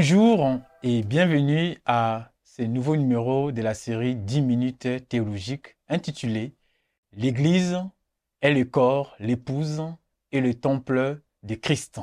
Bonjour et bienvenue à ce nouveau numéro de la série 10 minutes théologiques intitulé L'Église est le corps, l'épouse et le temple de Christ.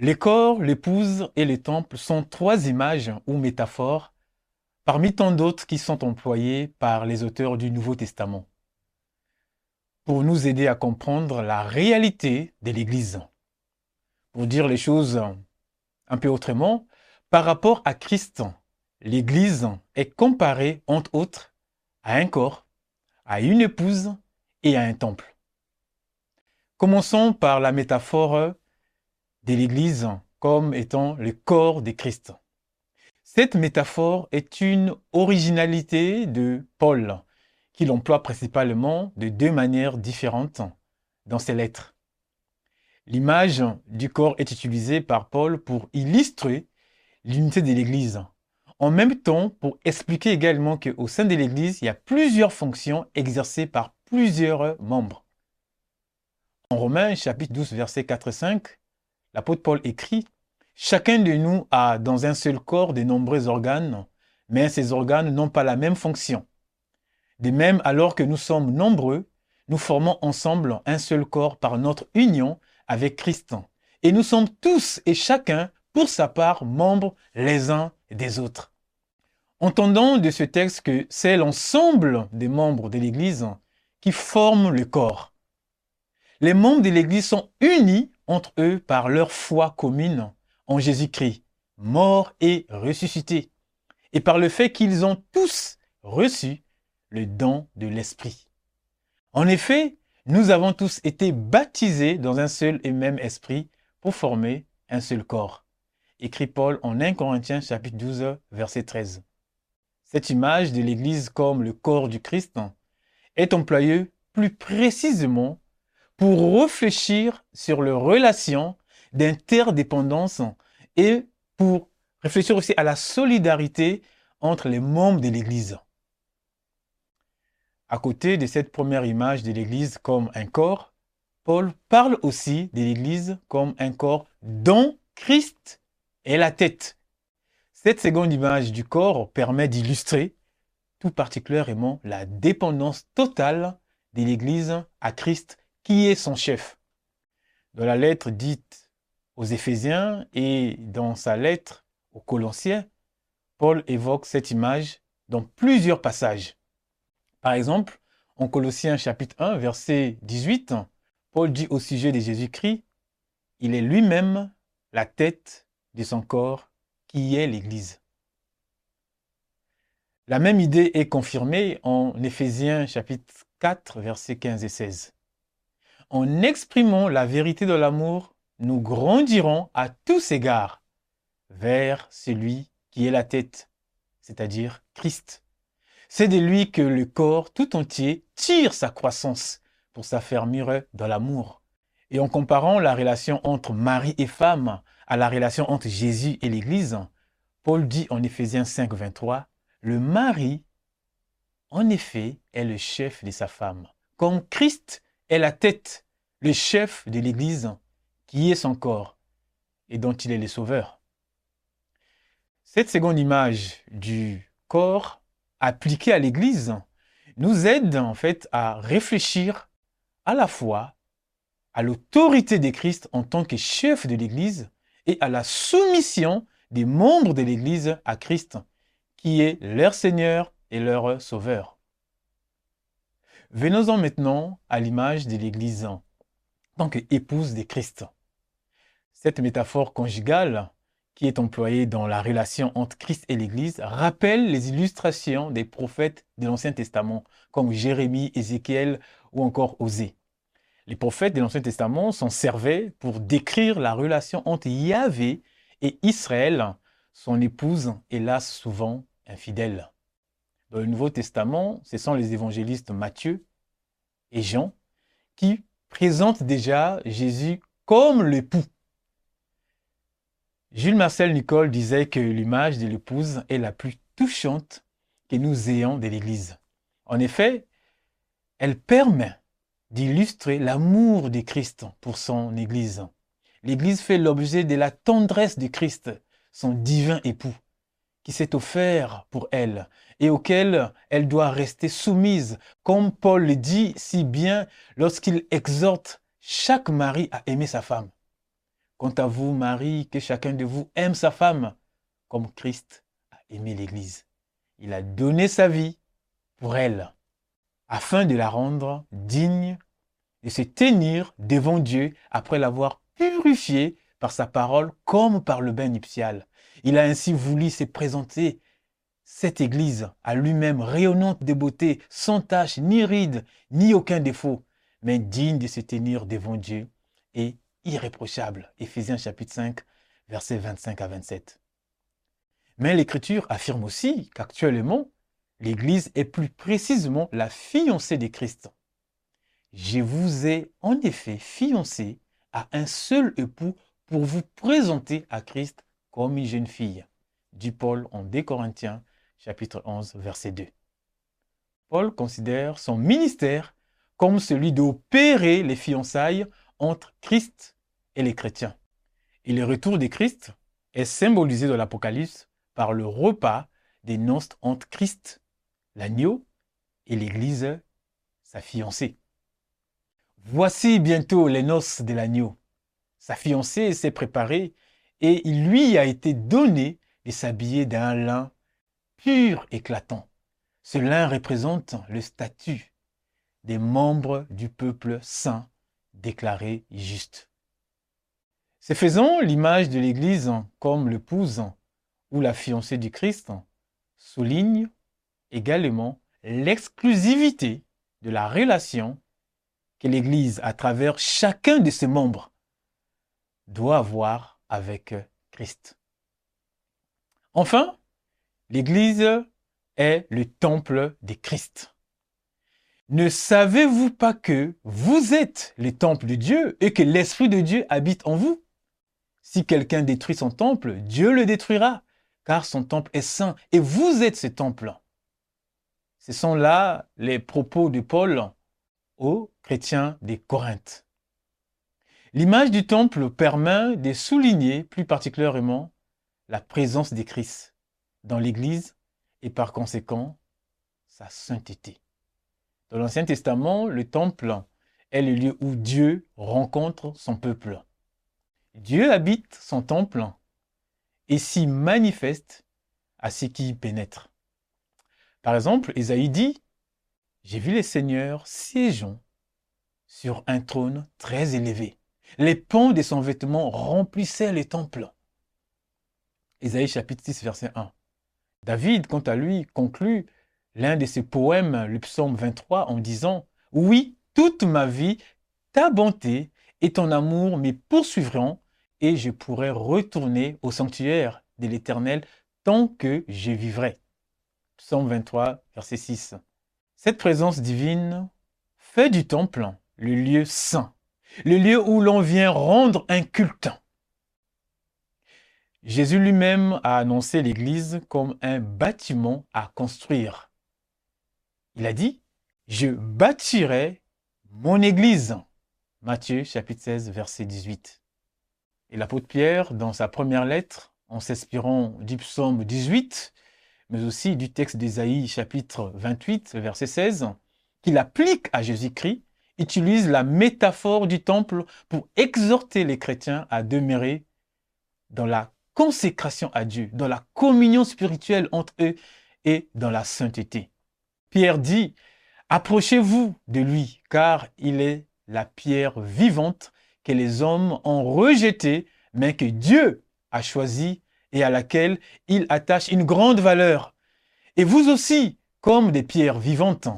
Les corps, l'épouse et le temple sont trois images ou métaphores parmi tant d'autres qui sont employées par les auteurs du Nouveau Testament pour nous aider à comprendre la réalité de l'Église. Pour dire les choses un peu autrement, par rapport à Christ, l'Église est comparée, entre autres, à un corps, à une épouse et à un temple. Commençons par la métaphore de l'Église comme étant le corps de Christ. Cette métaphore est une originalité de Paul, qu'il emploie principalement de deux manières différentes dans ses lettres. L'image du corps est utilisée par Paul pour illustrer l'unité de l'Église. En même temps, pour expliquer également qu'au sein de l'Église, il y a plusieurs fonctions exercées par plusieurs membres. En Romains chapitre 12, versets 4 et 5, l'apôtre Paul écrit Chacun de nous a dans un seul corps de nombreux organes, mais ces organes n'ont pas la même fonction. De même, alors que nous sommes nombreux, nous formons ensemble un seul corps par notre union avec Christ. Et nous sommes tous et chacun, pour sa part, membres les uns des autres. Entendons de ce texte que c'est l'ensemble des membres de l'Église qui forment le corps. Les membres de l'Église sont unis entre eux par leur foi commune en Jésus-Christ, mort et ressuscité, et par le fait qu'ils ont tous reçu le don de l'Esprit. En effet, nous avons tous été baptisés dans un seul et même esprit pour former un seul corps. Écrit Paul en 1 Corinthiens chapitre 12 verset 13. Cette image de l'Église comme le corps du Christ est employée plus précisément pour réfléchir sur les relations d'interdépendance et pour réfléchir aussi à la solidarité entre les membres de l'Église. À côté de cette première image de l'Église comme un corps, Paul parle aussi de l'Église comme un corps dont Christ est la tête. Cette seconde image du corps permet d'illustrer tout particulièrement la dépendance totale de l'Église à Christ qui est son chef. Dans la lettre dite aux Éphésiens et dans sa lettre aux Colossiens, Paul évoque cette image dans plusieurs passages. Par exemple, en Colossiens chapitre 1, verset 18, Paul dit au sujet de Jésus-Christ, il est lui-même la tête de son corps qui est l'Église. La même idée est confirmée en Éphésiens chapitre 4, versets 15 et 16. En exprimant la vérité de l'amour, nous grandirons à tous égards vers celui qui est la tête, c'est-à-dire Christ. C'est de lui que le corps tout entier tire sa croissance pour s'affermir dans l'amour. Et en comparant la relation entre mari et femme à la relation entre Jésus et l'Église, Paul dit en Éphésiens 5, 23, le mari, en effet, est le chef de sa femme, comme Christ est la tête, le chef de l'Église, qui est son corps et dont il est le sauveur. Cette seconde image du corps appliquée à l'Église nous aide en fait à réfléchir à la fois à l'autorité de Christ en tant que chef de l'Église et à la soumission des membres de l'Église à Christ, qui est leur Seigneur et leur Sauveur. Venons-en maintenant à l'image de l'Église en tant qu'épouse de Christ. Cette métaphore conjugale qui est employé dans la relation entre Christ et l'Église rappelle les illustrations des prophètes de l'Ancien Testament, comme Jérémie, Ézéchiel ou encore Osée. Les prophètes de l'Ancien Testament s'en servaient pour décrire la relation entre Yahvé et Israël, son épouse, hélas souvent infidèle. Dans le Nouveau Testament, ce sont les évangélistes Matthieu et Jean qui présentent déjà Jésus comme l'époux Jules Marcel Nicole disait que l'image de l'épouse est la plus touchante que nous ayons de l'Église. En effet, elle permet d'illustrer l'amour de Christ pour son Église. l'Église fait l'objet de la tendresse de Christ, son divin époux, qui s'est offert pour elle et auquel elle doit rester soumise, comme Paul le dit si bien lorsqu'il exhorte chaque mari à aimer sa femme. Quant à vous, Marie, que chacun de vous aime sa femme, comme Christ a aimé l'Église. Il a donné sa vie pour elle, afin de la rendre digne de se tenir devant Dieu après l'avoir purifiée par sa parole comme par le bain nuptial. Il a ainsi voulu se présenter cette Église à lui-même rayonnante de beauté, sans tache, ni ride, ni aucun défaut, mais digne de se tenir devant Dieu et irréprochable. Éphésiens chapitre 5, versets 25 à 27. Mais l'Écriture affirme aussi qu'actuellement, l'Église est plus précisément la fiancée de Christ. Je vous ai en effet fiancé à un seul époux pour vous présenter à Christ comme une jeune fille. Du Paul en 2 Corinthiens chapitre 11 verset 2. Paul considère son ministère comme celui d'opérer les fiançailles entre Christ et les chrétiens. Et le retour de Christ est symbolisé dans l'Apocalypse par le repas des noces entre Christ, l'agneau, et l'Église, sa fiancée. Voici bientôt les noces de l'agneau. Sa fiancée s'est préparée et il lui a été donné de s'habiller d'un lin pur éclatant. Ce lin représente le statut des membres du peuple saint déclaré juste. C'est faisant l'image de l'Église comme l'épouse ou la fiancée du Christ souligne également l'exclusivité de la relation que l'Église, à travers chacun de ses membres, doit avoir avec Christ. Enfin, l'Église est le temple de Christ. Ne savez-vous pas que vous êtes le temple de Dieu et que l'Esprit de Dieu habite en vous? Si quelqu'un détruit son temple, Dieu le détruira, car son temple est saint et vous êtes ce temple. Ce sont là les propos de Paul aux chrétiens des Corinthes. L'image du temple permet de souligner plus particulièrement la présence de Christ dans l'Église et par conséquent sa sainteté. Dans l'Ancien Testament, le temple est le lieu où Dieu rencontre son peuple. Dieu habite son temple et s'y manifeste à ceux qui y pénètrent. Par exemple, Isaïe dit J'ai vu les seigneurs siégeant sur un trône très élevé. Les pans de son vêtement remplissaient les temples. Isaïe chapitre 6, verset 1. David, quant à lui, conclut l'un de ses poèmes, le psaume 23, en disant Oui, toute ma vie, ta bonté et ton amour me poursuivront et je pourrai retourner au sanctuaire de l'Éternel tant que je vivrai. Psaume 23, verset 6. Cette présence divine fait du temple le lieu saint, le lieu où l'on vient rendre un culte. Jésus lui-même a annoncé l'Église comme un bâtiment à construire. Il a dit, je bâtirai mon Église. Matthieu chapitre 16, verset 18. Et l'apôtre Pierre, dans sa première lettre, en s'inspirant du psaume 18, mais aussi du texte d'Ésaïe chapitre 28, verset 16, qu'il applique à Jésus-Christ, utilise la métaphore du temple pour exhorter les chrétiens à demeurer dans la consécration à Dieu, dans la communion spirituelle entre eux et dans la sainteté. Pierre dit, approchez-vous de lui, car il est la pierre vivante que les hommes ont rejetée, mais que Dieu a choisie et à laquelle il attache une grande valeur. Et vous aussi, comme des pierres vivantes,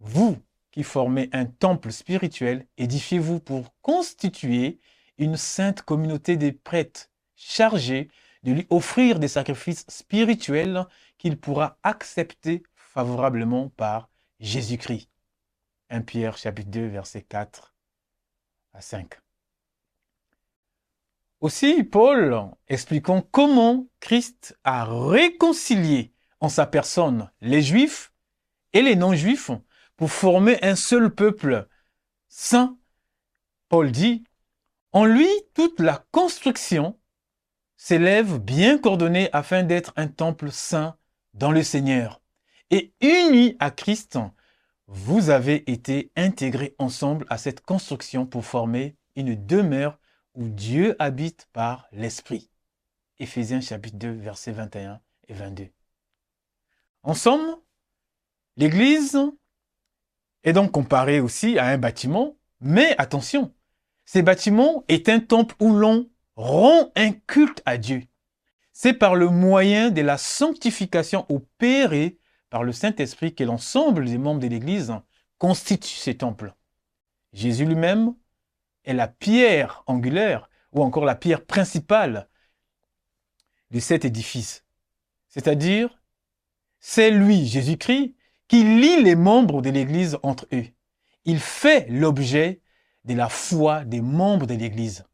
vous qui formez un temple spirituel, édifiez-vous pour constituer une sainte communauté des prêtres chargés de lui offrir des sacrifices spirituels qu'il pourra accepter favorablement par Jésus-Christ. 1 Pierre chapitre 2 verset 4 à 5. Aussi, Paul, expliquant comment Christ a réconcilié en sa personne les Juifs et les non-Juifs pour former un seul peuple saint, Paul dit, En lui, toute la construction s'élève bien coordonnée afin d'être un temple saint dans le Seigneur. Et uni à Christ, vous avez été intégrés ensemble à cette construction pour former une demeure où Dieu habite par l'Esprit. Éphésiens chapitre 2, versets 21 et 22. En somme, l'Église est donc comparée aussi à un bâtiment, mais attention, ces bâtiments est un temple où l'on rend un culte à Dieu. C'est par le moyen de la sanctification opérée par le Saint-Esprit que l'ensemble des membres de l'Église constituent ces temples. Jésus lui-même est la pierre angulaire ou encore la pierre principale de cet édifice. C'est-à-dire, c'est lui, Jésus-Christ, qui lie les membres de l'Église entre eux. Il fait l'objet de la foi des membres de l'Église.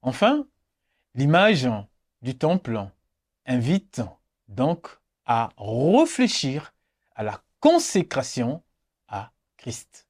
Enfin, l'image du temple invite donc à réfléchir à la consécration à Christ.